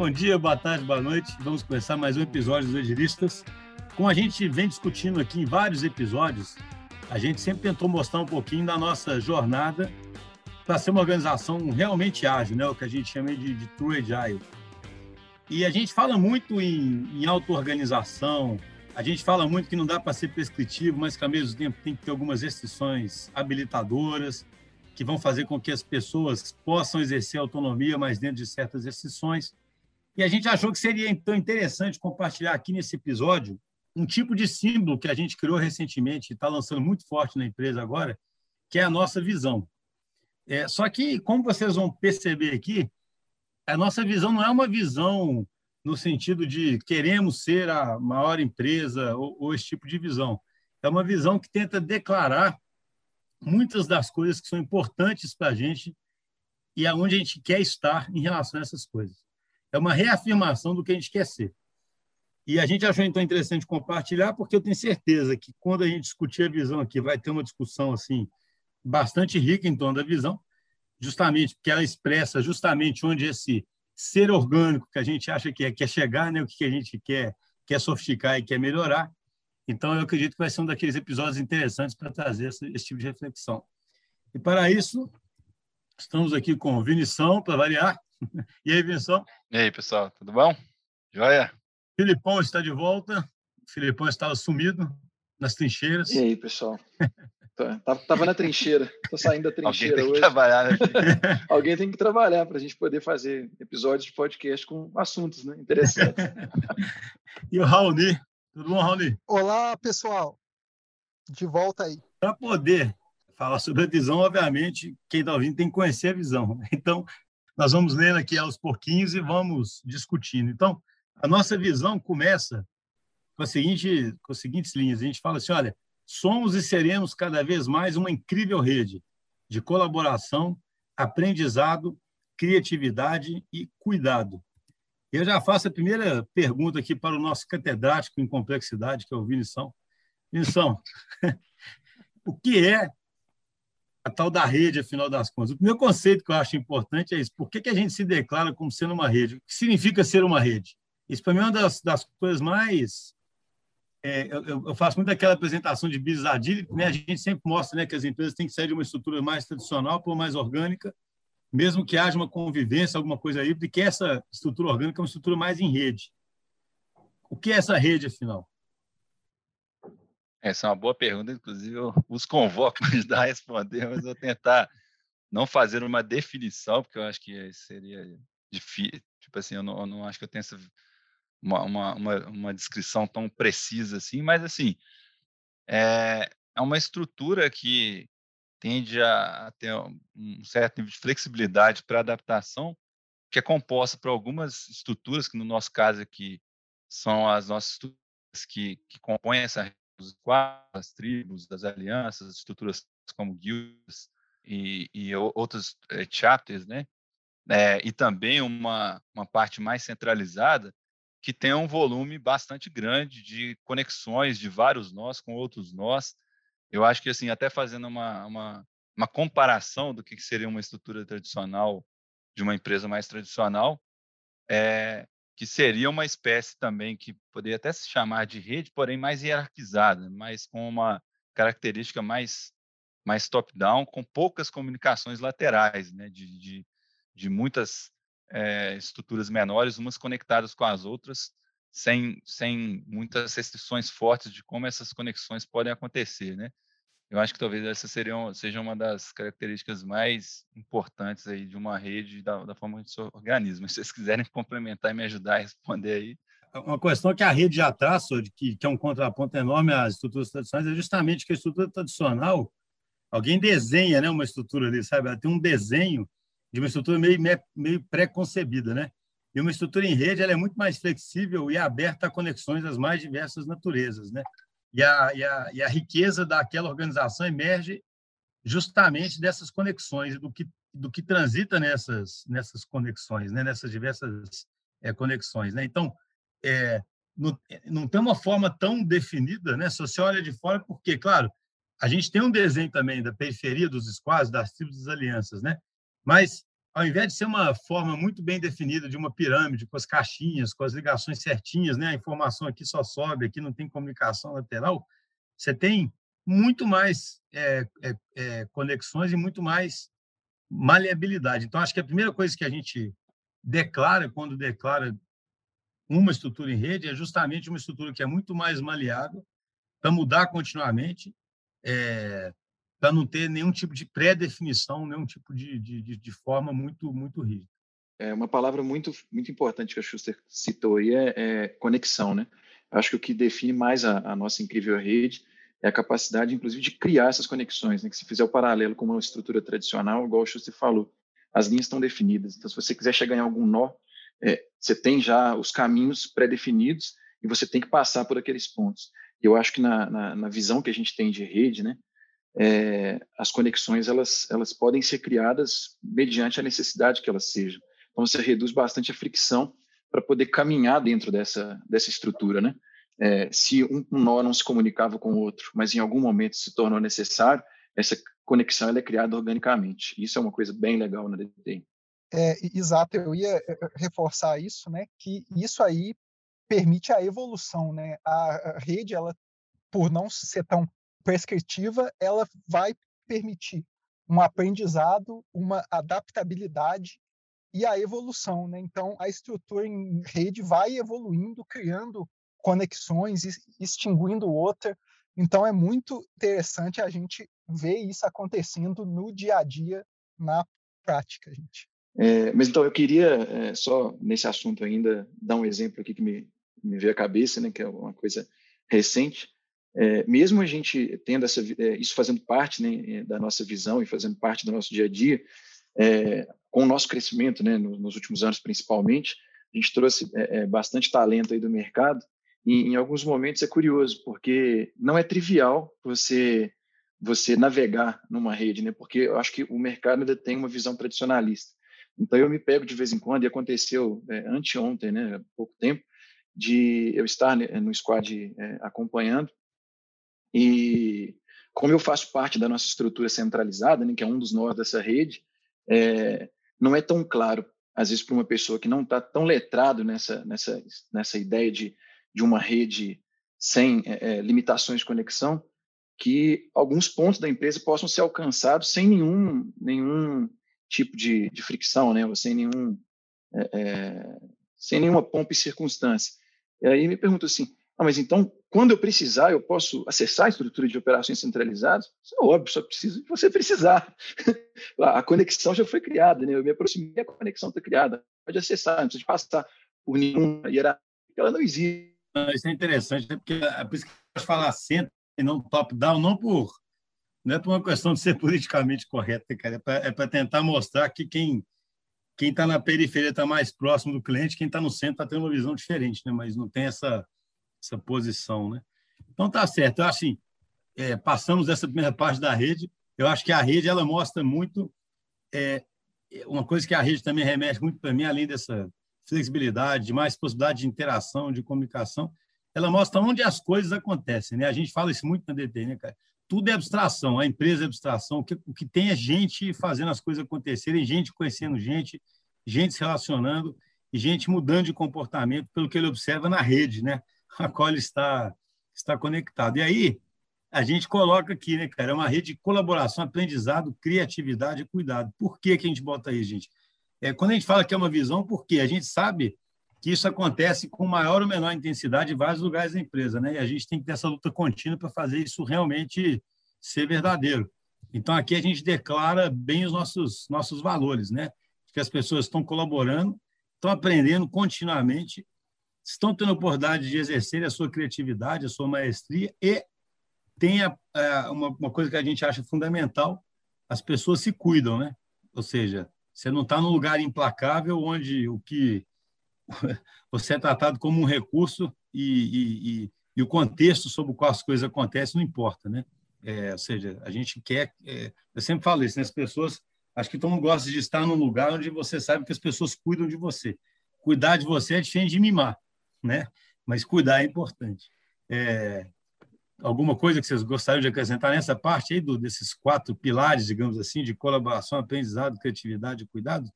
Bom dia, boa tarde, boa noite. Vamos começar mais um episódio dos Agilistas. Como a gente vem discutindo aqui em vários episódios, a gente sempre tentou mostrar um pouquinho da nossa jornada para ser uma organização realmente ágil, né? o que a gente chama de, de True Agile. E a gente fala muito em, em auto-organização, a gente fala muito que não dá para ser prescritivo, mas que ao mesmo tempo tem que ter algumas restrições habilitadoras que vão fazer com que as pessoas possam exercer autonomia, mas dentro de certas restrições. E a gente achou que seria então interessante compartilhar aqui nesse episódio um tipo de símbolo que a gente criou recentemente e está lançando muito forte na empresa agora, que é a nossa visão. É, só que, como vocês vão perceber aqui, a nossa visão não é uma visão no sentido de queremos ser a maior empresa ou, ou esse tipo de visão. É uma visão que tenta declarar muitas das coisas que são importantes para a gente e aonde a gente quer estar em relação a essas coisas. É uma reafirmação do que a gente quer ser. E a gente achou então interessante compartilhar, porque eu tenho certeza que quando a gente discutir a visão aqui, vai ter uma discussão assim bastante rica em torno da visão, justamente porque ela expressa justamente onde esse ser orgânico que a gente acha que é, quer chegar, né, o que a gente quer, quer sofisticar e quer melhorar. Então, eu acredito que vai ser um daqueles episódios interessantes para trazer esse, esse tipo de reflexão. E para isso, estamos aqui com o Vinição, para variar. E aí, Vinição? E aí, pessoal, tudo bom? Joia? Filipão está de volta. O Filipão estava sumido nas trincheiras. E aí, pessoal? Tava na trincheira, tô saindo da trincheira Alguém tem hoje. Que trabalhar, né? Alguém tem que trabalhar para a gente poder fazer episódios de podcast com assuntos né? interessantes. e o Raoni. Tudo bom, Raoni? Olá, pessoal. De volta aí. Para poder falar sobre a visão, obviamente, quem está ouvindo tem que conhecer a visão. Então, nós vamos lendo aqui aos pouquinhos e vamos discutindo. Então, a nossa visão começa com, a seguinte, com as seguintes linhas. A gente fala assim, olha, somos e seremos cada vez mais uma incrível rede de colaboração, aprendizado, criatividade e cuidado. Eu já faço a primeira pergunta aqui para o nosso catedrático em complexidade, que é o Vinição. Vinição, o que é tal da rede, afinal das contas? O primeiro conceito que eu acho importante é isso. Por que, que a gente se declara como sendo uma rede? O que significa ser uma rede? Isso, para mim, é uma das, das coisas mais é, eu, eu, faço muito aquela apresentação de agility, né? A gente sempre mostra, né, que as empresas têm que sair de uma estrutura mais tradicional para mais orgânica, mesmo que haja uma convivência, alguma coisa aí, porque essa estrutura orgânica é uma estrutura mais em rede. O que é essa rede, afinal? Essa é uma boa pergunta, inclusive eu os convoco para ajudar a responder, mas vou tentar não fazer uma definição, porque eu acho que seria difícil. Tipo assim, eu não, eu não acho que eu tenho essa uma, uma, uma, uma descrição tão precisa assim, mas assim, é, é uma estrutura que tende a, ter um certo nível de flexibilidade para adaptação, que é composta por algumas estruturas, que no nosso caso aqui são as nossas estruturas que, que compõem essa os quadros, as tribos, as alianças, estruturas como guildas e, e outros é, chapters, né? É, e também uma, uma parte mais centralizada que tem um volume bastante grande de conexões de vários nós com outros nós. Eu acho que, assim, até fazendo uma, uma, uma comparação do que seria uma estrutura tradicional de uma empresa mais tradicional, é, que seria uma espécie também que poderia até se chamar de rede, porém mais hierarquizada, mas com uma característica mais, mais top-down, com poucas comunicações laterais, né, de, de, de muitas é, estruturas menores, umas conectadas com as outras, sem, sem muitas restrições fortes de como essas conexões podem acontecer, né? Eu acho que talvez essa seria, seja uma das características mais importantes aí de uma rede da, da forma que a gente se vocês quiserem complementar e me ajudar a responder aí. Uma questão que a rede já traz, que, que é um contraponto enorme às estruturas tradicionais, é justamente que a estrutura tradicional, alguém desenha né, uma estrutura ali, sabe? Ela tem um desenho de uma estrutura meio, meio pré-concebida, né? E uma estrutura em rede ela é muito mais flexível e aberta a conexões das mais diversas naturezas, né? E a, e a, e a riqueza daquela organização emerge justamente dessas conexões, do que, do que transita nessas, nessas conexões, né? nessas diversas é, conexões. Né? Então, é, não, não tem uma forma tão definida, né? se você olha de fora, porque, claro, a gente tem um desenho também da periferia dos squads, das tribos das alianças, né? Mas ao invés de ser uma forma muito bem definida de uma pirâmide, com as caixinhas, com as ligações certinhas, né? a informação aqui só sobe, aqui não tem comunicação lateral, você tem muito mais é, é, é, conexões e muito mais maleabilidade. Então, acho que a primeira coisa que a gente declara quando declara uma estrutura em rede é justamente uma estrutura que é muito mais maleável, para mudar continuamente, é, para não ter nenhum tipo de pré-definição, nenhum tipo de, de, de, forma muito, muito rígida. É uma palavra muito, muito importante que a Schuster citou aí é, é conexão, né? Acho que o que define mais a, a, nossa incrível rede é a capacidade, inclusive, de criar essas conexões, né? Que se fizer o paralelo com uma estrutura tradicional, igual o Schuster falou, as linhas estão definidas. Então, se você quiser chegar em algum nó, é, você tem já os caminhos pré-definidos e você tem que passar por aqueles pontos. Eu acho que na, na, na, visão que a gente tem de rede, né, é, as conexões elas, elas podem ser criadas mediante a necessidade que elas sejam. Então você reduz bastante a fricção para poder caminhar dentro dessa, dessa estrutura, né? É, se um, nó não se comunicava com o outro, mas em algum momento se tornou necessário, essa conexão ela é criada organicamente. Isso é uma coisa bem legal na DTI. É, exato, eu ia eh, eh, reforçar isso, né? Que isso aí permite a evolução, né? A rede, ela, por não ser tão prescritiva, ela vai permitir um aprendizado, uma adaptabilidade e a evolução, né? Então, a estrutura em rede vai evoluindo, criando conexões, extinguindo outra. Então, é muito interessante a gente ver isso acontecendo no dia a dia, na prática, gente. É, mas então eu queria é, só nesse assunto ainda dar um exemplo aqui que me, me veio à cabeça, né, que é uma coisa recente. É, mesmo a gente tendo essa, é, isso fazendo parte né, da nossa visão e fazendo parte do nosso dia a dia, é, com o nosso crescimento, né, nos, nos, últimos anos principalmente, a gente trouxe é, bastante talento aí do mercado e em alguns momentos é curioso porque não é trivial você você navegar numa rede, né? Porque eu acho que o mercado ainda tem uma visão tradicionalista. Então eu me pego de vez em quando, e aconteceu é, anteontem, né, há pouco tempo, de eu estar né, no squad é, acompanhando, e como eu faço parte da nossa estrutura centralizada, né, que é um dos nós dessa rede, é, não é tão claro, às vezes, para uma pessoa que não está tão letrado nessa, nessa, nessa ideia de, de uma rede sem é, é, limitações de conexão, que alguns pontos da empresa possam ser alcançados sem nenhum, nenhum tipo de, de fricção, né? Ou sem nenhum, é, é, sem nenhuma pompa e circunstância. E aí me pergunto assim, ah, mas então, quando eu precisar, eu posso acessar a estrutura de operações centralizadas? Isso é óbvio, só preciso de você precisar. a conexão já foi criada, né? Eu me aproximei, a conexão está criada. Pode acessar, não precisa passar por nenhuma hierarquia, ela não existe. Isso é interessante, né? porque é por isso que eu falar centro e não top-down, não por não é por uma questão de ser politicamente correta, cara, é para é tentar mostrar que quem quem está na periferia está mais próximo do cliente, quem está no centro está tendo uma visão diferente, né? Mas não tem essa essa posição, né? Então tá certo. Eu assim, é, passamos essa primeira parte da rede. Eu acho que a rede ela mostra muito é, uma coisa que a rede também remete muito para mim, além dessa flexibilidade, de mais possibilidade de interação, de comunicação, ela mostra onde as coisas acontecem, né? A gente fala isso muito na DT, né, cara? tudo é abstração, a empresa é abstração, o que, o que tem é gente fazendo as coisas acontecerem, gente conhecendo gente, gente se relacionando e gente mudando de comportamento pelo que ele observa na rede, né? A qual está, está conectado. E aí, a gente coloca aqui, né, cara? É uma rede de colaboração, aprendizado, criatividade e cuidado. Por que, que a gente bota aí, gente? É, quando a gente fala que é uma visão, por quê? A gente sabe que isso acontece com maior ou menor intensidade em vários lugares da empresa, né? E a gente tem que ter essa luta contínua para fazer isso realmente ser verdadeiro. Então aqui a gente declara bem os nossos nossos valores, né? Que as pessoas estão colaborando, estão aprendendo continuamente, estão tendo a oportunidade de exercer a sua criatividade, a sua maestria e tem a, uma, uma coisa que a gente acha fundamental: as pessoas se cuidam, né? Ou seja, você não está num lugar implacável onde o que você é tratado como um recurso e, e, e, e, o contexto sobre o qual as coisas acontecem não importa, né? É, ou seja, a gente quer, é, eu sempre falo isso, né? as pessoas, acho que todo mundo gosta de estar num lugar onde você sabe que as pessoas cuidam de você. Cuidar de você é diferente de mimar, né? Mas cuidar é importante. É, alguma coisa que vocês gostariam de acrescentar nessa parte aí do, desses quatro pilares, digamos assim, de colaboração, aprendizado, criatividade e cuidado?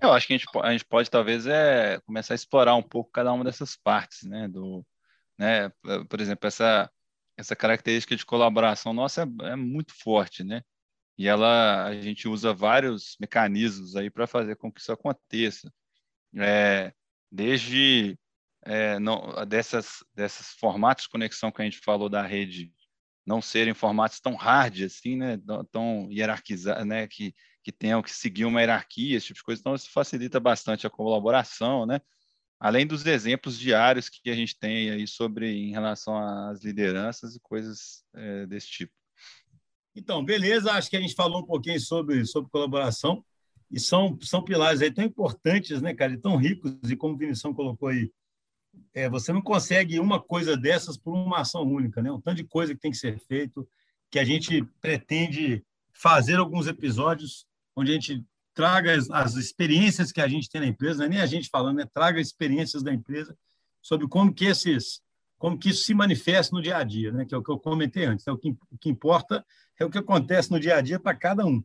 Eu acho que a gente, a gente pode talvez é começar a explorar um pouco cada uma dessas partes, né? Do, né? Por exemplo, essa essa característica de colaboração nossa é, é muito forte, né? E ela a gente usa vários mecanismos aí para fazer com que isso aconteça. É, desde é, não, dessas desses formatos de conexão que a gente falou da rede não serem formatos tão hard assim, né, tão hierarquizados, né, que que tenham que seguir uma hierarquia, esse tipo de coisa, então isso facilita bastante a colaboração, né? Além dos exemplos diários que a gente tem aí sobre em relação às lideranças e coisas é, desse tipo. Então, beleza, acho que a gente falou um pouquinho sobre, sobre colaboração e são, são pilares aí tão importantes, né, cara, e tão ricos, e como o Vinição colocou aí, é, você não consegue uma coisa dessas por uma ação única, né? Um tanto de coisa que tem que ser feito, que a gente pretende fazer alguns episódios onde a gente traga as, as experiências que a gente tem na empresa, não é nem a gente falando, né? Traga experiências da empresa sobre como que esses como que isso se manifesta no dia a dia, né? Que é o que eu comentei antes. Né? O, que, o que importa é o que acontece no dia a dia para cada um.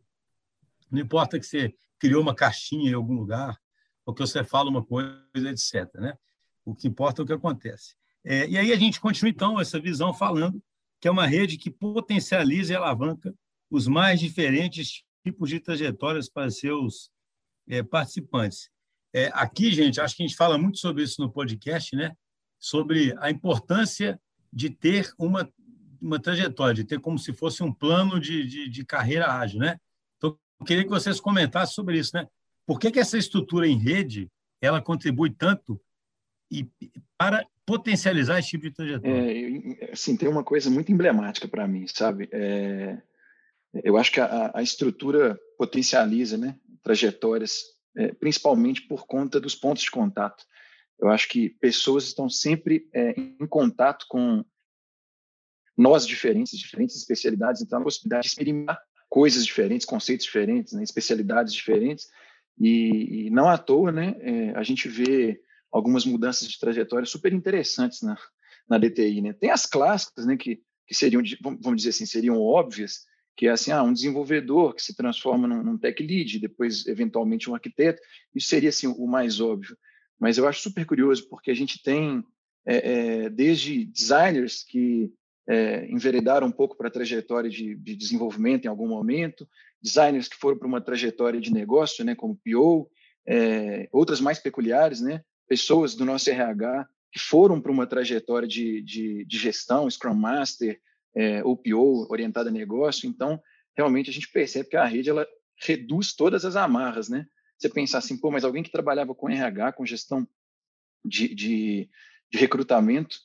Não importa que você criou uma caixinha em algum lugar, ou que você fala uma coisa, etc. Né? O que importa é o que acontece. É, e aí a gente continua, então, essa visão falando que é uma rede que potencializa e alavanca os mais diferentes tipos de trajetórias para seus é, participantes. É, aqui, gente, acho que a gente fala muito sobre isso no podcast, né? sobre a importância de ter uma, uma trajetória, de ter como se fosse um plano de, de, de carreira ágil. Né? Então, eu queria que vocês comentassem sobre isso. Né? Por que, que essa estrutura em rede ela contribui tanto e para potencializar esse tipo de trajetória? É, assim, tem uma coisa muito emblemática para mim, sabe? É, eu acho que a, a, estrutura potencializa né, trajetórias, é, principalmente por conta dos pontos de contato. Eu acho que pessoas estão sempre é, em contato com nós diferentes, diferentes especialidades, então a possibilidade de experimentar coisas diferentes, conceitos diferentes, né, especialidades diferentes, e, e, não à toa, né, é, a gente vê algumas mudanças de trajetória super interessantes na, na DTI, né? Tem as clássicas, né, que, que seriam, vamos dizer assim, seriam óbvias, que é assim, ah, um desenvolvedor que se transforma num, num tech lead, depois eventualmente um arquiteto, isso seria assim o mais óbvio. Mas eu acho super curioso porque a gente tem é, é, desde designers que é, enveredaram um pouco para a trajetória de, de, desenvolvimento em algum momento, designers que foram para uma trajetória de negócio, né, como PO, é, outras mais peculiares, né, pessoas do nosso RH que foram para uma trajetória de, de, de, gestão, Scrum Master, é, OPO, orientada a negócio. Então, realmente, a gente percebe que a rede ela reduz todas as amarras, né? Você pensar assim, pô, mas alguém que trabalhava com RH, com gestão de, de, de recrutamento,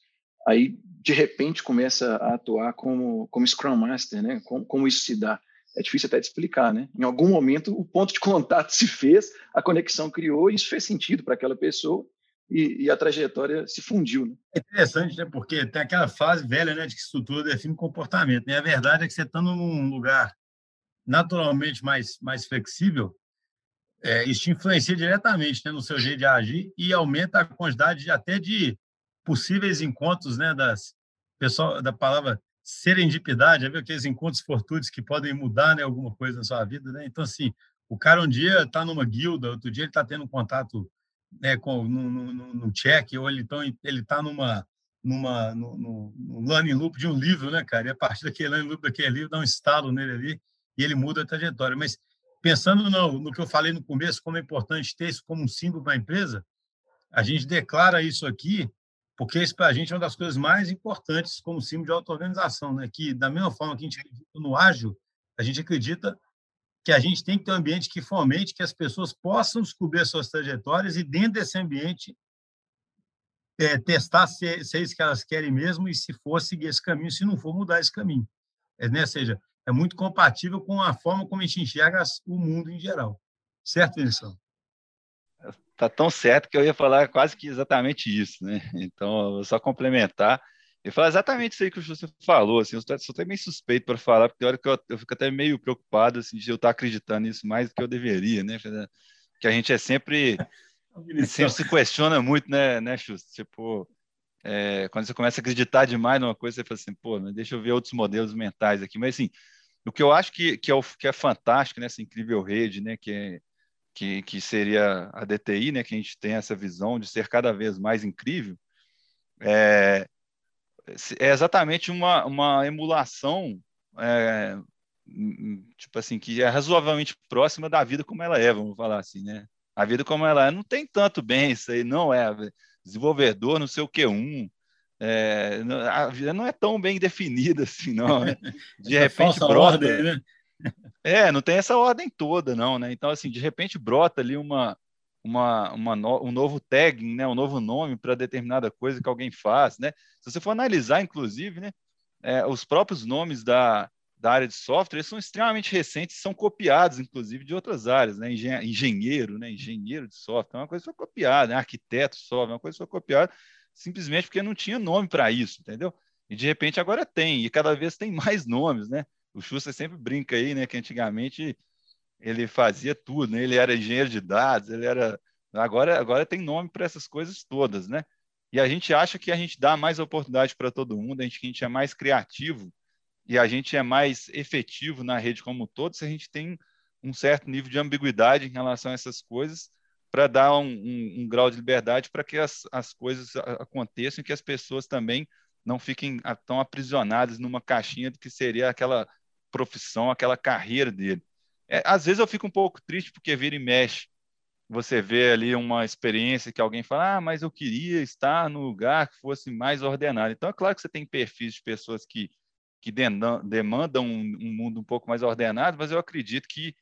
aí, de repente, começa a atuar como, como Scrum Master, né? Como, como isso se dá? É difícil até de explicar, né? Em algum momento o ponto de contato se fez, a conexão criou, e isso fez sentido para aquela pessoa e, e, a trajetória se fundiu. Né? É interessante, né? Porque tem aquela fase velha, né, de que estrutura define comportamento. Né? A verdade é que você estando num lugar naturalmente mais mais flexível, é, isso te influencia diretamente né, no seu jeito de agir e aumenta a quantidade de, até de possíveis encontros, né, das pessoal da palavra serendipidade, viu aqueles encontros fortuitos que podem mudar né, alguma coisa na sua vida, né? Então assim, o cara um dia está numa guilda, outro dia ele está tendo um contato né, com, no, no, no check, ou ele então, está numa, numa, no, no, no learning loop de um livro, né, cara? E a partir daquele learning loop daquele livro, dá um estalo nele ali e ele muda a trajetória. Mas pensando no, no que eu falei no começo, como é importante ter isso como um símbolo para a empresa, a gente declara isso aqui porque isso para a gente é uma das coisas mais importantes como símbolo de auto-organização, né? que da mesma forma que a gente acredita no ágil, a gente acredita que a gente tem que ter um ambiente que fomente que as pessoas possam descobrir suas trajetórias e, dentro desse ambiente, é, testar se, se é isso que elas querem mesmo e, se for, seguir esse caminho, se não for, mudar esse caminho. É, né? Ou seja, é muito compatível com a forma como a gente enxerga o mundo em geral. Certo, Vinícius? Tá tão certo que eu ia falar quase que exatamente isso, né? Então, vou só complementar e falar exatamente isso aí que você falou, assim, eu sou até meio suspeito para falar, porque hora que eu, eu fico até meio preocupado, assim, de eu estar acreditando nisso mais do que eu deveria, né? Que a gente é sempre, sempre se questiona muito, né, né, Chus? Tipo, é, quando você começa a acreditar demais numa coisa, você fala assim, pô, deixa eu ver outros modelos mentais aqui. Mas, assim, o que eu acho que, que, é, o, que é fantástico nessa incrível rede, né, que é, que, que seria a DTI, né, que a gente tem essa visão de ser cada vez mais incrível, é, é exatamente uma, uma emulação, é, tipo assim, que é razoavelmente próxima da vida como ela é, vamos falar assim, né? A vida como ela é não tem tanto bem isso aí, não é desenvolvedor, não sei o que um, é, a vida não é tão bem definida assim, não. Né? De repente brota, ordem, né? É, não tem essa ordem toda, não, né? Então, assim, de repente brota ali uma, uma, uma no, um novo tagging, né? Um novo nome para determinada coisa que alguém faz, né? Se você for analisar, inclusive, né? É, os próprios nomes da, da área de software eles são extremamente recentes, são copiados, inclusive, de outras áreas, né? Engenheiro, né? Engenheiro de software, uma coisa foi copiada, né? Arquiteto software, uma coisa foi copiada simplesmente porque não tinha nome para isso, entendeu? E de repente agora tem, e cada vez tem mais nomes, né? O Schuster sempre brinca aí, né, que antigamente ele fazia tudo, né? Ele era engenheiro de dados, ele era agora agora tem nome para essas coisas todas, né? E a gente acha que a gente dá mais oportunidade para todo mundo, a gente, que a gente é mais criativo e a gente é mais efetivo na rede como um todo se a gente tem um certo nível de ambiguidade em relação a essas coisas para dar um, um, um, grau de liberdade para que as, as coisas aconteçam e que as pessoas também não fiquem tão aprisionadas numa caixinha que seria aquela profissão, aquela carreira dele. É, às vezes eu fico um pouco triste porque vira e mexe. Você vê ali uma experiência que alguém fala, ah, mas eu queria estar no lugar que fosse mais ordenado. Então, é claro que você tem perfis de pessoas que, que demandam um, um mundo um pouco mais ordenado, mas eu acredito que,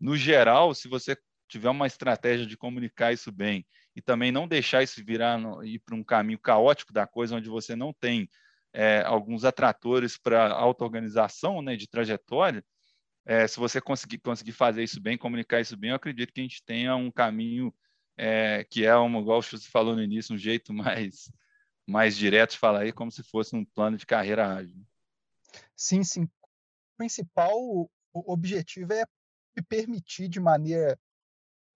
no geral, se você tiver uma estratégia de comunicar isso bem e também não deixar isso virar no, ir para um caminho caótico da coisa, onde você não tem é, alguns atratores para auto-organização né, de trajetória, é, se você conseguir, conseguir fazer isso bem, comunicar isso bem, eu acredito que a gente tenha um caminho é, que é, um, igual você falou no início, um jeito mais, mais direto de falar aí, como se fosse um plano de carreira ágil. Sim, sim. O principal objetivo é permitir de maneira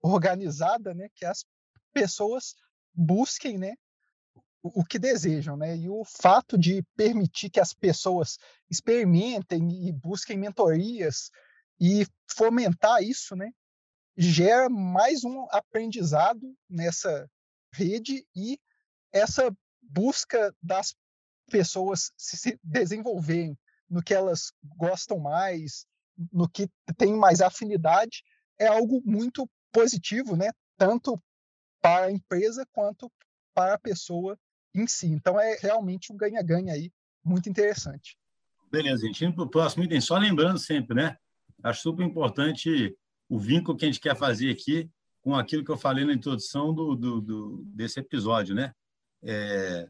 organizada, né, que as pessoas busquem, né, o, que desejam, né? E o fato de permitir que as pessoas experimentem e busquem mentorias e fomentar isso, né, gera mais um aprendizado nessa rede e essa busca das pessoas se desenvolverem no que elas gostam mais, no que tem mais afinidade, é algo muito positivo, né? Tanto para a empresa quanto para a pessoa em si. Então é realmente um ganha-ganha aí muito interessante. Beleza, gente. Indo para o próximo item, só lembrando sempre, né? Acho super importante o vínculo que a gente quer fazer aqui com aquilo que eu falei na introdução do, do, do desse episódio, né? É,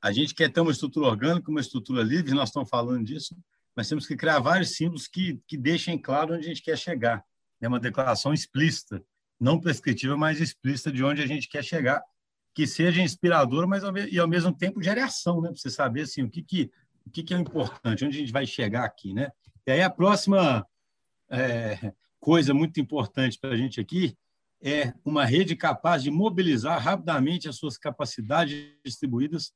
a gente quer ter uma estrutura orgânica, uma estrutura livre, nós estamos falando disso, mas temos que criar vários símbolos que, que deixem claro onde a gente quer chegar né, uma declaração explícita, não prescritiva, mas explícita de onde a gente quer chegar, que seja inspiradora, mas ao, e ao mesmo tempo gere ação, né, para você saber assim, o que, que, o que, que é importante, onde a gente vai chegar aqui. Né? E aí a próxima é, coisa muito importante para a gente aqui é uma rede capaz de mobilizar rapidamente as suas capacidades distribuídas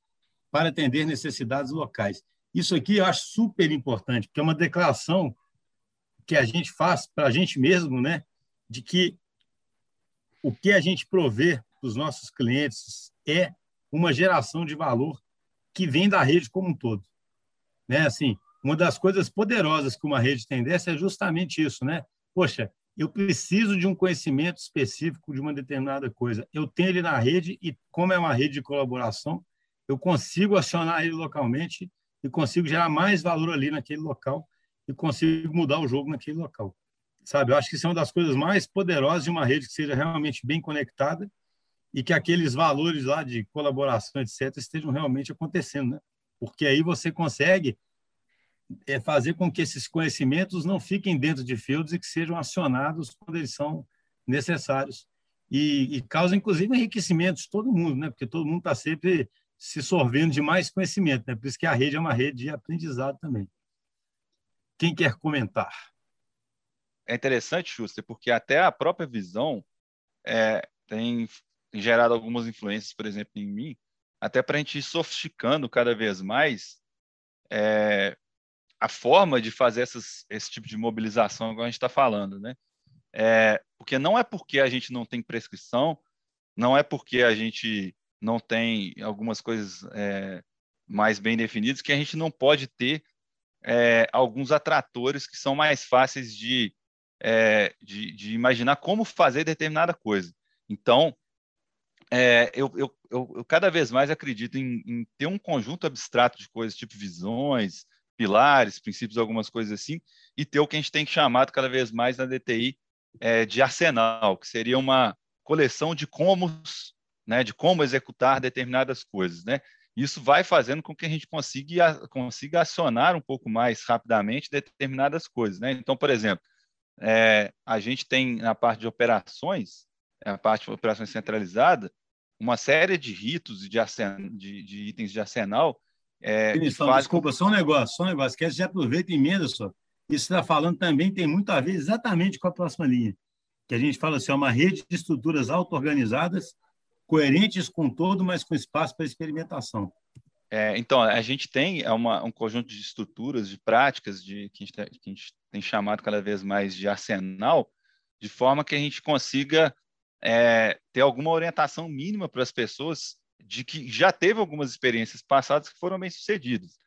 para atender necessidades locais. Isso aqui eu acho super importante, porque é uma declaração que a gente faz para a gente mesmo, né? De que o que a gente provê para os nossos clientes é uma geração de valor que vem da rede como um todo, né? Assim, uma das coisas poderosas que uma rede tem dessa é justamente isso, né? Poxa, eu preciso de um conhecimento específico de uma determinada coisa. Eu tenho ele na rede e, como é uma rede de colaboração, eu consigo acionar ele localmente e consigo gerar mais valor ali naquele local e consigo mudar o jogo naquele local. Sabe? Eu acho que isso é uma das coisas mais poderosas de uma rede que seja realmente bem conectada e que aqueles valores lá de colaboração, etc., estejam realmente acontecendo, né? Porque aí você consegue é, fazer com que esses conhecimentos não fiquem dentro de fields e que sejam acionados quando eles são necessários. E, e causa, inclusive, enriquecimentos de todo mundo, né? Porque todo mundo está sempre se sorvendo de mais conhecimento, né? Por isso que a rede é uma rede de aprendizado também. Quem quer comentar? É interessante, Schuster, porque até a própria visão é, tem gerado algumas influências, por exemplo, em mim, até para a gente ir sofisticando cada vez mais é, a forma de fazer essas, esse tipo de mobilização que a gente está falando, né? é, porque não é porque a gente não tem prescrição, não é porque a gente não tem algumas coisas é, mais bem definidas que a gente não pode ter é, alguns atratores que são mais fáceis de, é, de, de, imaginar como fazer determinada coisa. Então, é, eu, eu, eu, eu, cada vez mais acredito em, em, ter um conjunto abstrato de coisas, tipo visões, pilares, princípios, algumas coisas assim, e ter o que a gente tem chamado cada vez mais na DTI é, de arsenal, que seria uma coleção de comos, né, de como executar determinadas coisas, né? Isso vai fazendo com que a gente consiga, consiga acionar um pouco mais rapidamente determinadas coisas, né? Então, por exemplo, é, a gente tem na parte de operações, a parte de operações centralizada, uma série de ritos e de, de, de, itens de arsenal. É, faz... Desculpa, só um negócio, só um negócio, que já aproveita e emenda só. Isso está falando também tem muito a ver exatamente com a próxima linha, que a gente fala assim, é uma rede de estruturas auto-organizadas, coerentes com todo, mas com espaço para experimentação. É, então, a gente tem é uma, um conjunto de estruturas, de práticas, de, que, a gente, que a gente tem chamado cada vez mais de arsenal, de forma que a gente consiga é, ter alguma orientação mínima para as pessoas de que já teve algumas experiências passadas que foram bem sucedidas.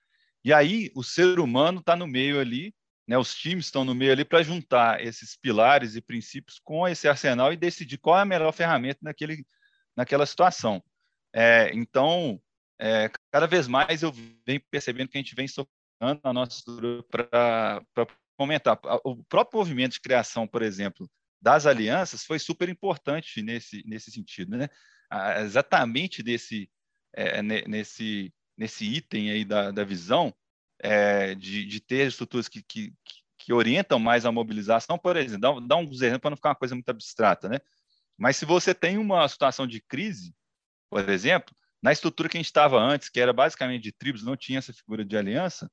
E aí o ser humano está no meio ali né, os times estão no meio ali para juntar esses pilares e princípios com esse arsenal e decidir qual é a melhor ferramenta naquele, naquela situação. É, então, é, cada vez mais eu venho percebendo que a gente vem socando a nossa estrutura para comentar. O próprio movimento de criação, por exemplo, das alianças foi super importante nesse, nesse sentido, né? exatamente desse, é, nesse, nesse item aí da, da visão, é, de, de, ter estruturas que, que, que, orientam mais a mobilização, por exemplo, dá, dá um exemplo para não ficar uma coisa muito abstrata, né? Mas se você tem uma situação de crise, por exemplo, na estrutura que a gente estava antes, que era basicamente de tribos, não tinha essa figura de aliança,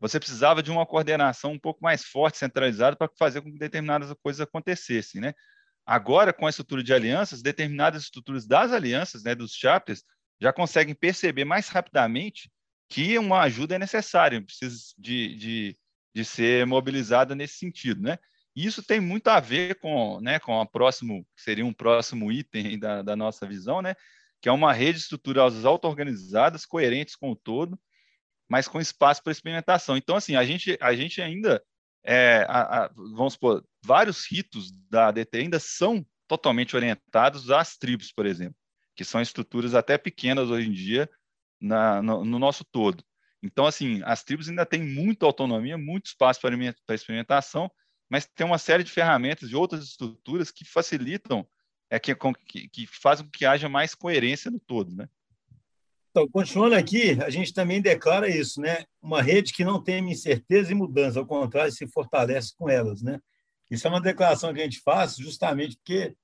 você precisava de uma coordenação um pouco mais forte, centralizada, para fazer com que determinadas coisas acontecessem, né? Agora, com a estrutura de alianças, determinadas estruturas das alianças, né, dos chapters, já conseguem perceber mais rapidamente que uma ajuda é necessária, precisa de, de, de ser mobilizada nesse sentido, né? Isso tem muito a ver com, né, com a próximo, seria um próximo item da, da nossa visão, né? Que é uma rede estrutural auto-organizadas, coerentes com o todo, mas com espaço para experimentação. Então, assim, a gente, a gente ainda, é, a, a, vamos supor, vários ritos da ADT ainda são totalmente orientados às tribos, por exemplo, que são estruturas até pequenas hoje em dia, na, no, no, nosso todo. Então, assim, as tribos ainda têm muita autonomia, muito espaço para, experimentação, mas tem uma série de ferramentas de outras estruturas que facilitam, é, que, que, que fazem com que haja mais coerência no todo, né? Então, continuando aqui, a gente também declara isso, né? Uma rede que não teme incerteza e mudança, ao contrário, se fortalece com elas, né? Isso é uma declaração que a gente faz justamente porque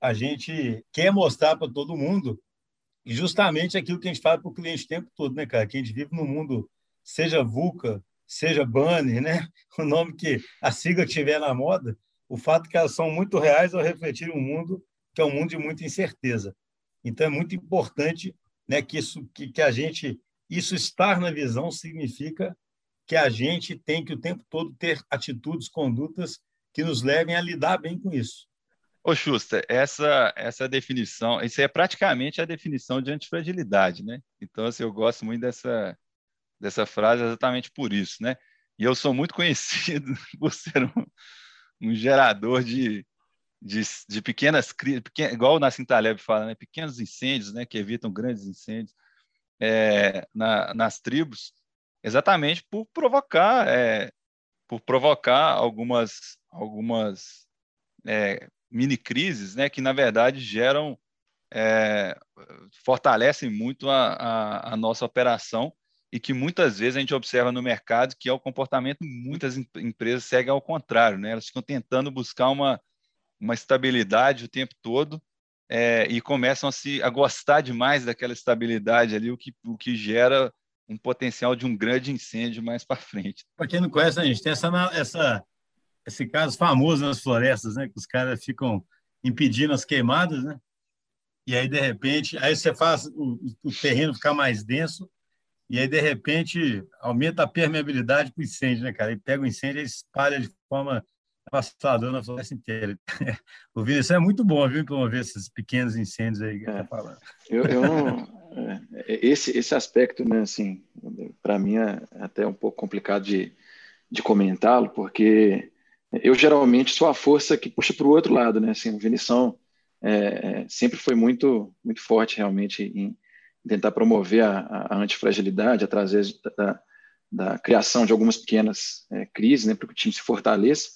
a gente quer mostrar para todo mundo e justamente aquilo que a gente fala para o cliente o tempo todo, né, cara? Que a gente vive no mundo, seja VUCA, seja Banner, né? O nome que a sigla tiver na moda, o fato que elas são muito reais ao refletir um mundo que é um mundo de muita incerteza. Então é muito importante, né, que isso que, que a gente isso estar na visão significa que a gente tem que o tempo todo ter atitudes, condutas que nos levem a lidar bem com isso. Ô, Schuster, essa, essa definição, isso é praticamente a definição de antifragilidade, né? Então, assim, eu gosto muito dessa, dessa frase exatamente por isso, né? E eu sou muito conhecido por ser um, um gerador de, de, de pequenas crises, pequen, igual o Nassim Taleb fala, né? pequenos incêndios, né? Que evitam grandes incêndios é, na, nas tribos, exatamente por provocar, é, por provocar algumas, algumas é, mini crises, né, que na verdade geram, é, fortalecem muito a, a, a, nossa operação e que muitas vezes a gente observa no mercado que é o comportamento muitas empresas seguem ao contrário, né? Elas ficam tentando buscar uma, uma estabilidade o tempo todo é, e começam a se a gostar demais daquela estabilidade ali, o que, o que gera um potencial de um grande incêndio mais para frente. Para quem não conhece, a gente tem essa, essa esse caso famoso nas florestas, né? Que os caras ficam impedindo as queimadas, né? E aí, de repente, aí você faz o, o terreno ficar mais denso e aí, de repente, aumenta a permeabilidade para o incêndio, né, cara? E pega o incêndio e espalha de forma devastador na floresta inteira. O Vinícius é muito bom, viu, promover esses pequenos incêndios aí que é. tá falando. Eu, eu não, é, esse, esse aspecto, né, assim, para mim é até um pouco complicado de, de comentá-lo, porque eu geralmente sou a força que puxa para o outro lado, né? Assim, o Vinição é, é, sempre foi muito, muito forte realmente em tentar promover a, a antifragilidade através da, da, criação de algumas pequenas é, crises, né, para que o time se fortaleça.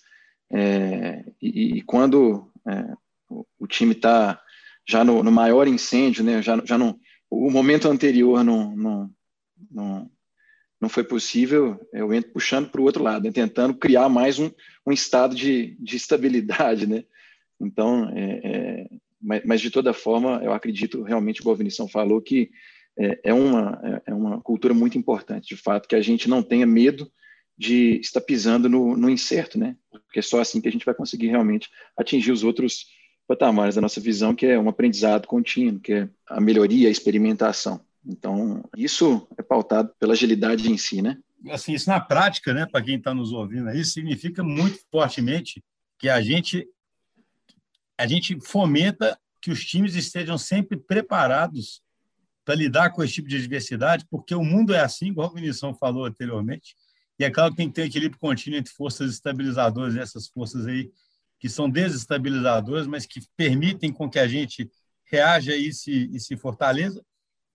É, e, e, quando é, o, o, time está já no, no, maior incêndio, né, já, já não, o momento anterior não, não, não, não foi possível, eu entro puxando para o outro lado, né, tentando criar mais um, um estado de, de estabilidade, né? Então, é, é, mas, mas, de toda forma, eu acredito realmente, como a Vinição falou, que é, é, uma, é, é uma cultura muito importante, de fato, que a gente não tenha medo de estar pisando no, no incerto, né? Porque é só assim que a gente vai conseguir realmente atingir os outros patamares da nossa visão, que é um aprendizado contínuo, que é a melhoria, a experimentação. Então, isso é pautado pela agilidade em si, né? Assim, isso na prática, né, para quem está nos ouvindo aí, significa muito fortemente que a gente a gente fomenta que os times estejam sempre preparados para lidar com esse tipo de adversidade, porque o mundo é assim, igual a Vinição falou anteriormente, e é claro que tem que ter equilíbrio contínuo entre forças estabilizadoras e essas forças aí que são desestabilizadoras, mas que permitem com que a gente reaja e se, e se fortaleça.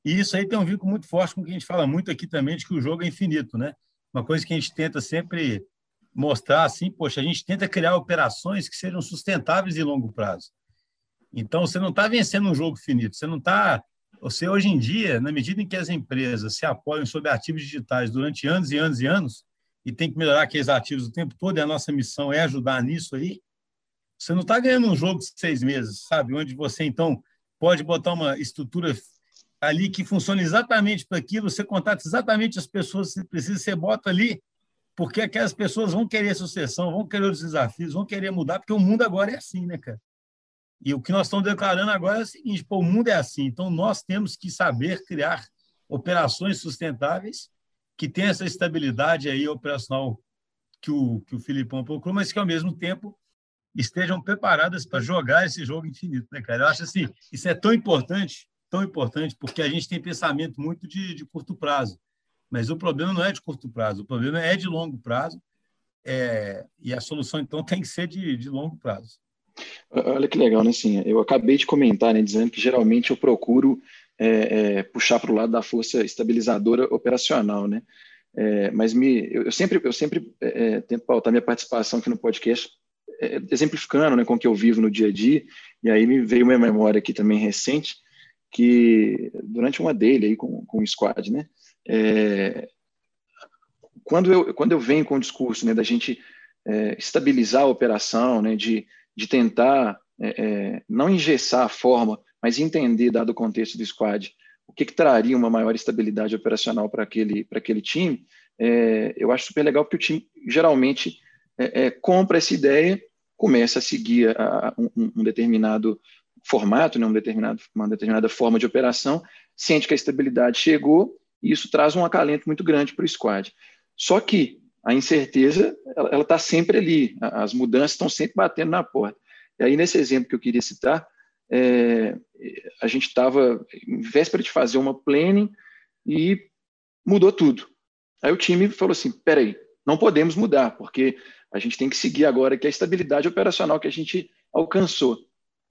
E isso aí tem um vínculo muito forte com o que a gente fala muito aqui também, de que o jogo é infinito, né? Uma coisa que a gente tenta sempre mostrar assim, poxa, a gente tenta criar operações que sejam sustentáveis em longo prazo. Então, você não está vencendo um jogo finito, você não está. Você, hoje em dia, na medida em que as empresas se apoiam sobre ativos digitais durante anos e anos e anos, e tem que melhorar aqueles ativos o tempo todo, e a nossa missão é ajudar nisso aí, você não está ganhando um jogo de seis meses, sabe? Onde você, então, pode botar uma estrutura ali que funcione exatamente para aquilo, você contata exatamente as pessoas que precisa, você bota ali, porque aquelas pessoas vão querer sucessão, vão querer os desafios, vão querer mudar, porque o mundo agora é assim, né, cara? E o que nós estamos declarando agora é o seguinte: pô, o mundo é assim, então nós temos que saber criar operações sustentáveis que tenham essa estabilidade aí operacional que o, que o Filipão procurou, mas que ao mesmo tempo estejam preparadas para jogar esse jogo infinito, né, cara? Eu acho assim, isso é tão importante, tão importante, porque a gente tem pensamento muito de, de curto prazo, mas o problema não é de curto prazo, o problema é de longo prazo, é, e a solução, então, tem que ser de, de longo prazo. Olha que legal, né? Assim, eu acabei de comentar, né, dizendo que geralmente eu procuro é, é, puxar para o lado da força estabilizadora operacional, né? É, mas me, eu, eu, sempre, eu sempre é, tento pautar minha participação aqui no podcast é, exemplificando né, com o que eu vivo no dia a dia, e aí me veio uma memória aqui também recente, que durante uma dele aí com, com o squad, né, é, quando, eu, quando eu venho com o discurso né, da gente é, estabilizar a operação, né, de, de tentar é, é não engessar a forma, mas entender, dado o contexto do squad, o que, que traria uma maior estabilidade operacional para aquele, aquele time, é, eu acho super legal, porque o time geralmente é, é, compra essa ideia, começa a seguir a, um, um, determinado formato, né, um determinado, uma determinada forma de operação, sente que a estabilidade chegou e isso traz um acalento muito grande para o squad. Só que a incerteza ela está sempre ali, as mudanças estão sempre batendo na porta. E aí, nesse exemplo que eu queria citar, é, a gente estava em véspera de fazer uma planning e mudou tudo. Aí o time falou assim: peraí, não podemos mudar, porque a gente tem que seguir agora que a estabilidade operacional que a gente alcançou.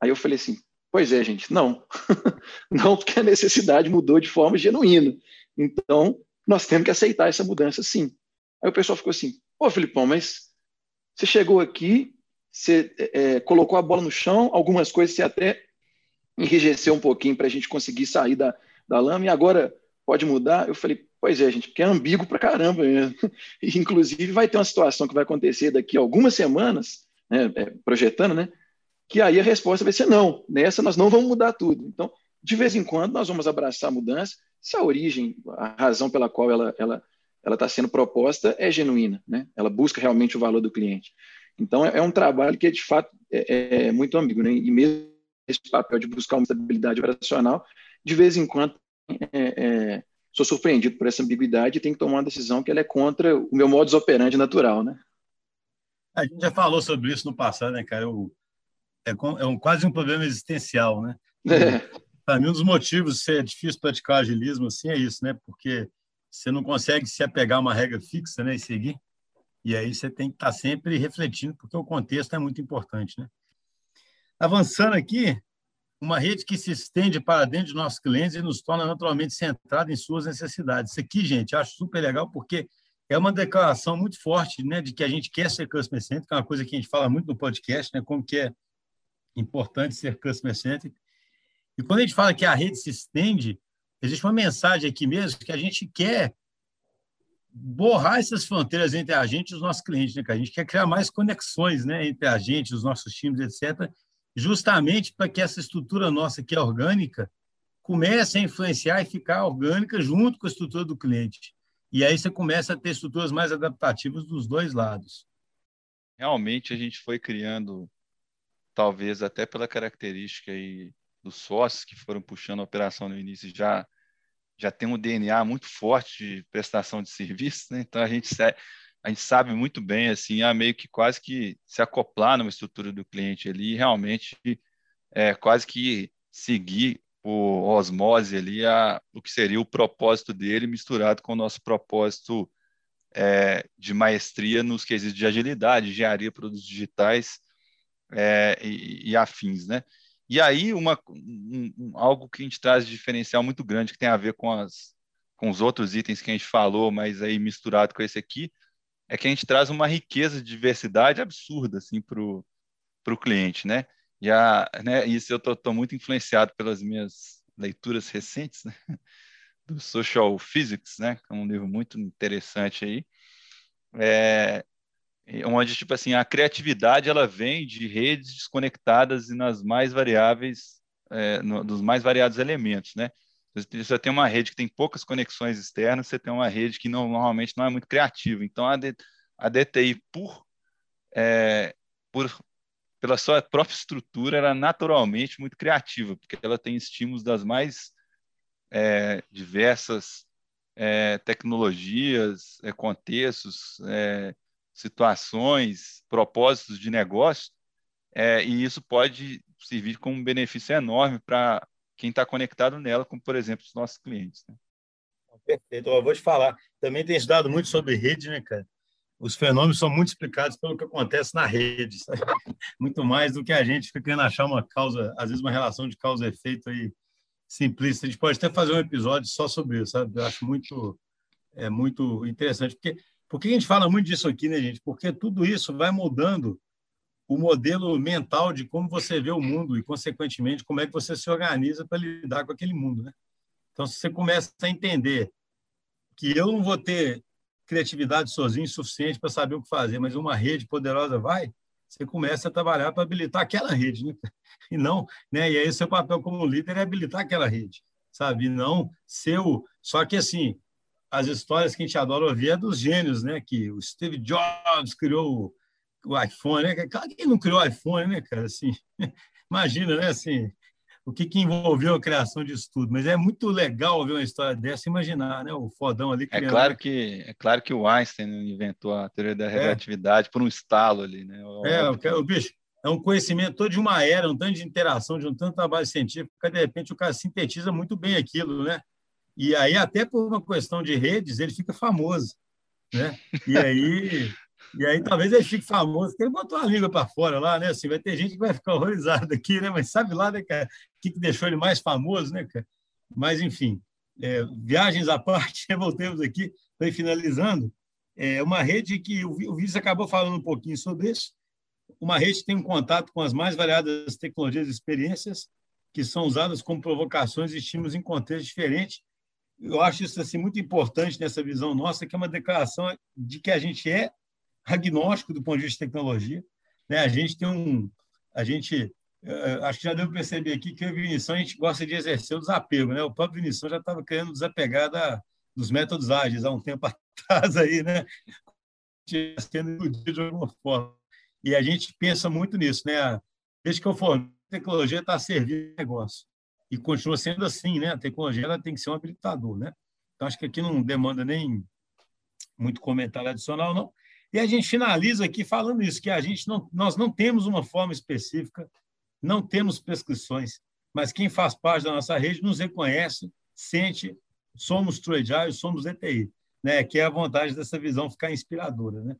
Aí eu falei assim, pois é, gente, não. não, porque a necessidade mudou de forma genuína. Então, nós temos que aceitar essa mudança, sim. Aí o pessoal ficou assim, pô, Filipão, mas você chegou aqui, você é, colocou a bola no chão, algumas coisas você até enrijeceu um pouquinho para a gente conseguir sair da, da lama, e agora pode mudar? Eu falei, Pois é, gente, porque é ambíguo para caramba mesmo. E, inclusive, vai ter uma situação que vai acontecer daqui a algumas semanas, né, é, projetando, né? Que aí a resposta vai ser não. Nessa nós não vamos mudar tudo. Então, de vez em quando, nós vamos abraçar a mudança se a origem, a razão pela qual ela ela ela está sendo proposta é genuína, né? Ela busca realmente o valor do cliente. Então, é, é um trabalho que, de fato, é, é muito ambíguo, né? E mesmo esse papel de buscar uma estabilidade operacional, de vez em quando é, é sou surpreendido por essa ambiguidade e tenho que tomar uma decisão que ela é contra o meu modus operandi natural, né? A gente já falou sobre isso no passado, né, cara? O, é, é um, quase um problema existencial, né? É. Para mim, um dos motivos de ser difícil praticar agilismo assim é isso, né? Porque você não consegue se apegar a uma regra fixa, né, e seguir. E aí você tem que estar sempre refletindo, porque o contexto é muito importante, né? Avançando aqui, uma rede que se estende para dentro de nossos clientes e nos torna naturalmente centrada em suas necessidades. Isso aqui, gente, acho super legal porque é uma declaração muito forte, né, de que a gente quer ser customer centric, que é uma coisa que a gente fala muito no podcast, né, como que é importante ser customer centric. E quando a gente fala que a rede se estende, existe uma mensagem aqui mesmo que a gente quer borrar essas fronteiras entre a gente e os nossos clientes, né? A gente quer criar mais conexões, né, entre a gente, os nossos times, etc justamente para que essa estrutura nossa, que é orgânica, comece a influenciar e ficar orgânica junto com a estrutura do cliente. E aí você começa a ter estruturas mais adaptativas dos dois lados. Realmente a gente foi criando, talvez até pela característica aí dos sócios que foram puxando a operação no início já já tem um DNA muito forte de prestação de serviço, né? então a gente a gente sabe muito bem, assim, a meio que quase que se acoplar numa estrutura do cliente ali e realmente é, quase que seguir por osmose ali a, o que seria o propósito dele misturado com o nosso propósito é, de maestria nos quesitos de agilidade, engenharia, produtos digitais é, e, e, afins, né? E aí, uma, um, algo que a gente traz de diferencial muito grande, que tem a ver com, as, com os outros itens que a gente falou, mas aí misturado com esse aqui, é que a gente traz uma riqueza de diversidade absurda assim, para o cliente. Né? E a, né, isso eu estou muito influenciado pelas minhas leituras recentes né? do Social Physics, né? que é um livro muito interessante aí, é, onde tipo assim a criatividade ela vem de redes desconectadas e nas mais variáveis é, no, dos mais variados elementos, né? Você tem uma rede que tem poucas conexões externas, você tem uma rede que não, normalmente não é muito criativa. Então, a, D, a DTI, por, é, por, pela sua própria estrutura, ela é naturalmente muito criativa, porque ela tem estímulos das mais é, diversas é, tecnologias, é, contextos, é, situações, propósitos de negócio, é, e isso pode servir como um benefício enorme para quem está conectado nela, como, por exemplo, os nossos clientes. Né? Perfeito. Eu vou te falar. Também tem estudado muito sobre rede, né, cara? Os fenômenos são muito explicados pelo que acontece na rede, sabe? muito mais do que a gente fica querendo achar uma causa, às vezes uma relação de causa e efeito aí simplista. A gente pode até fazer um episódio só sobre isso, sabe? Eu acho muito, é muito interessante. Porque, por que a gente fala muito disso aqui, né, gente? Porque tudo isso vai mudando o modelo mental de como você vê o mundo e, consequentemente, como é que você se organiza para lidar com aquele mundo. Né? Então, se você começa a entender que eu não vou ter criatividade sozinho suficiente para saber o que fazer, mas uma rede poderosa vai, você começa a trabalhar para habilitar aquela rede, né? E não, né? E aí seu papel como líder é habilitar aquela rede, sabe? E não ser o... Só que assim, as histórias que a gente adora ouvir é dos gênios, né? Que o Steve Jobs criou o iPhone, né? Claro que não criou o iPhone, né, cara? Assim, imagina, né? Assim, o que, que envolveu a criação disso tudo. Mas é muito legal ver uma história dessa, imaginar, né? O fodão ali. É claro que é claro que o Einstein inventou a teoria da é. relatividade é. por um estalo ali, né? O, é, o, o bicho é um conhecimento todo de uma era, um tanto de interação, de um tanto de trabalho científico, que de repente o cara sintetiza muito bem aquilo, né? E aí, até por uma questão de redes, ele fica famoso, né? E aí e aí talvez ele fique famoso, porque ele botou a língua para fora lá, né? Assim, vai ter gente que vai ficar horrorizada aqui, né? Mas sabe lá, né, cara, o que, que deixou ele mais famoso, né, cara? Mas, enfim, é, viagens à parte, voltemos aqui, ir finalizando. É uma rede que o, o acabou falando um pouquinho sobre isso. Uma rede que tem um contato com as mais variadas tecnologias e experiências que são usadas como provocações e estímulos em contextos diferentes. Eu acho isso assim muito importante nessa visão nossa, que é uma declaração de que a gente é agnóstico do ponto de vista de tecnologia. Né? A gente tem um. A gente. Uh, acho que já para perceber aqui que a Vinícius a gente gosta de exercer o desapego. Né? O próprio Vinícius já estava querendo desapegar da, dos métodos ágeis há um tempo atrás, aí, né? sendo iludido de alguma forma. E a gente pensa muito nisso. Né? Desde que eu for, tecnologia está a servir o negócio. E continua sendo assim, né? A tecnologia ela tem que ser um habilitador, né? Então, acho que aqui não demanda nem muito comentário adicional, não. E a gente finaliza aqui falando isso, que a gente não, nós não temos uma forma específica, não temos prescrições, mas quem faz parte da nossa rede nos reconhece, sente, somos True somos ETI, né? que é a vontade dessa visão ficar inspiradora. Né?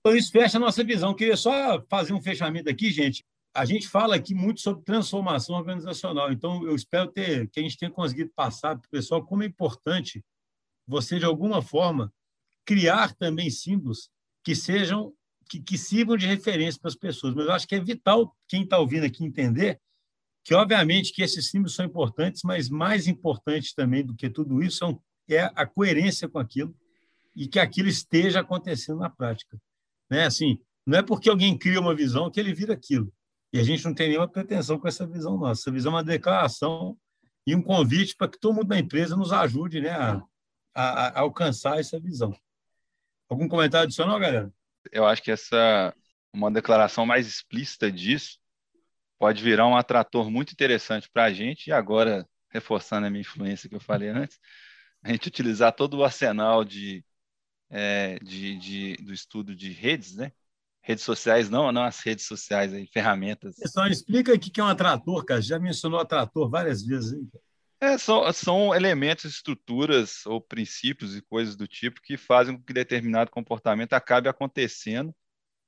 Então, isso fecha a nossa visão. Queria só fazer um fechamento aqui, gente. A gente fala aqui muito sobre transformação organizacional, então eu espero ter, que a gente tenha conseguido passar para o pessoal como é importante você, de alguma forma, criar também símbolos que sejam que, que sirvam de referência para as pessoas. Mas eu acho que é vital quem está ouvindo aqui entender que, obviamente, que esses símbolos são importantes, mas mais importante também do que tudo isso são, é a coerência com aquilo e que aquilo esteja acontecendo na prática. Né? Assim, não é porque alguém cria uma visão que ele vira aquilo. E a gente não tem nenhuma pretensão com essa visão nossa. Essa visão é uma declaração e um convite para que todo mundo da empresa nos ajude né, a, a, a alcançar essa visão. Algum comentário adicional, galera? Eu acho que essa uma declaração mais explícita disso pode virar um atrator muito interessante para a gente. E agora, reforçando a minha influência que eu falei antes, a gente utilizar todo o arsenal de, é, de, de, do estudo de redes, né? Redes sociais, não, não as redes sociais, aí, ferramentas. Pessoal, explica o que é um atrator, cara. Já mencionou atrator várias vezes. Hein? É, são, são elementos, estruturas ou princípios e coisas do tipo que fazem com que determinado comportamento acabe acontecendo,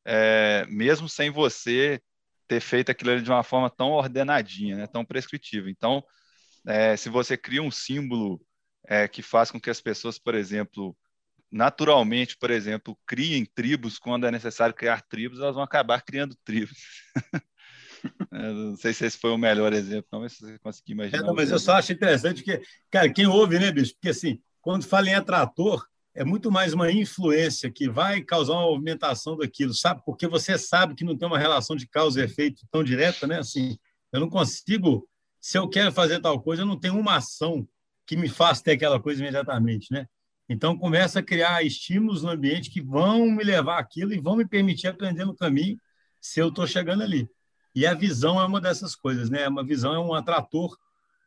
é, mesmo sem você ter feito aquilo de uma forma tão ordenadinha, né, tão prescritiva. Então, é, se você cria um símbolo é, que faz com que as pessoas, por exemplo, naturalmente, por exemplo, criem tribos quando é necessário criar tribos, elas vão acabar criando tribos. não sei se esse foi o melhor exemplo, não, mas se você conseguir imaginar. É, não, mas eu só acho interessante que, cara, quem ouve, né, bicho? Porque assim, quando fala em atrator, é muito mais uma influência que vai causar uma movimentação daquilo, sabe? Porque você sabe que não tem uma relação de causa e efeito tão direta, né? Assim, eu não consigo, se eu quero fazer tal coisa, eu não tenho uma ação que me faça ter aquela coisa imediatamente, né? Então começa a criar estímulos no ambiente que vão me levar aquilo e vão me permitir aprender no caminho se eu estou chegando ali. E a visão é uma dessas coisas, né? Uma visão é um atrator,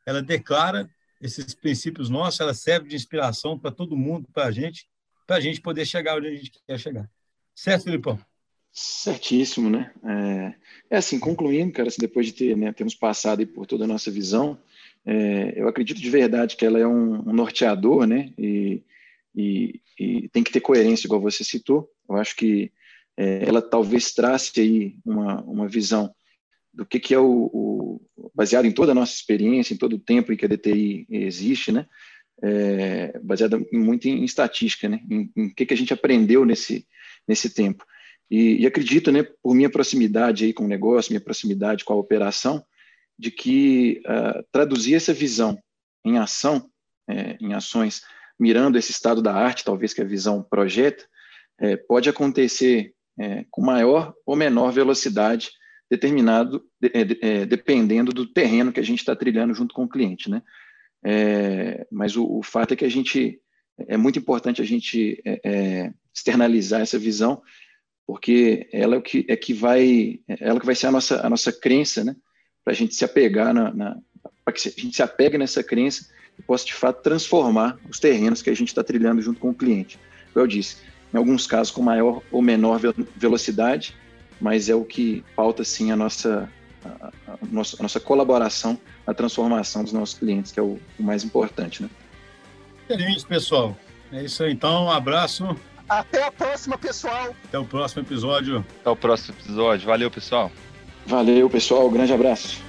ela declara esses princípios nossos, ela serve de inspiração para todo mundo, para a gente, para a gente poder chegar onde a gente quer chegar. Certo, Filipão? Certíssimo, né? É, é assim, concluindo, cara, assim, depois de ter, né, termos passado por toda a nossa visão, é, eu acredito de verdade que ela é um, um norteador, né? E, e, e, tem que ter coerência, igual você citou. Eu acho que é, ela talvez trace aí uma, uma visão do que, que é o, o, baseado em toda a nossa experiência, em todo o tempo em que a DTI existe, né? É, baseada muito em, em estatística, né? Em, em que, que a gente aprendeu nesse nesse tempo. E, e, acredito, né, por minha proximidade aí com o negócio, minha proximidade com a operação, de que uh, traduzir essa visão em ação, é, em ações, mirando esse estado da arte, talvez que a visão projeta, é, pode acontecer é, com maior ou menor velocidade determinado, é, é, dependendo do terreno que a gente está trilhando junto com o cliente, né? É, mas o, o, fato é que a gente é muito importante a gente é, externalizar essa visão, porque ela é o que é que vai, ela que vai ser a nossa a nossa crença, né? Para a gente se apegar na, na para que a gente se apegue nessa crença e possa de fato transformar os terrenos que a gente está trilhando junto com o cliente. Como eu disse, em alguns casos com maior ou menor velocidade, mas é o que pauta sim a nossa a, a, nossa, a nossa colaboração na transformação dos nossos clientes, que é o, o mais importante, né? Excelente, pessoal. É isso aí, então. Um abraço. Até a próxima, pessoal. Até o próximo episódio. Até o próximo episódio. Valeu, pessoal. Valeu, pessoal. Grande abraço.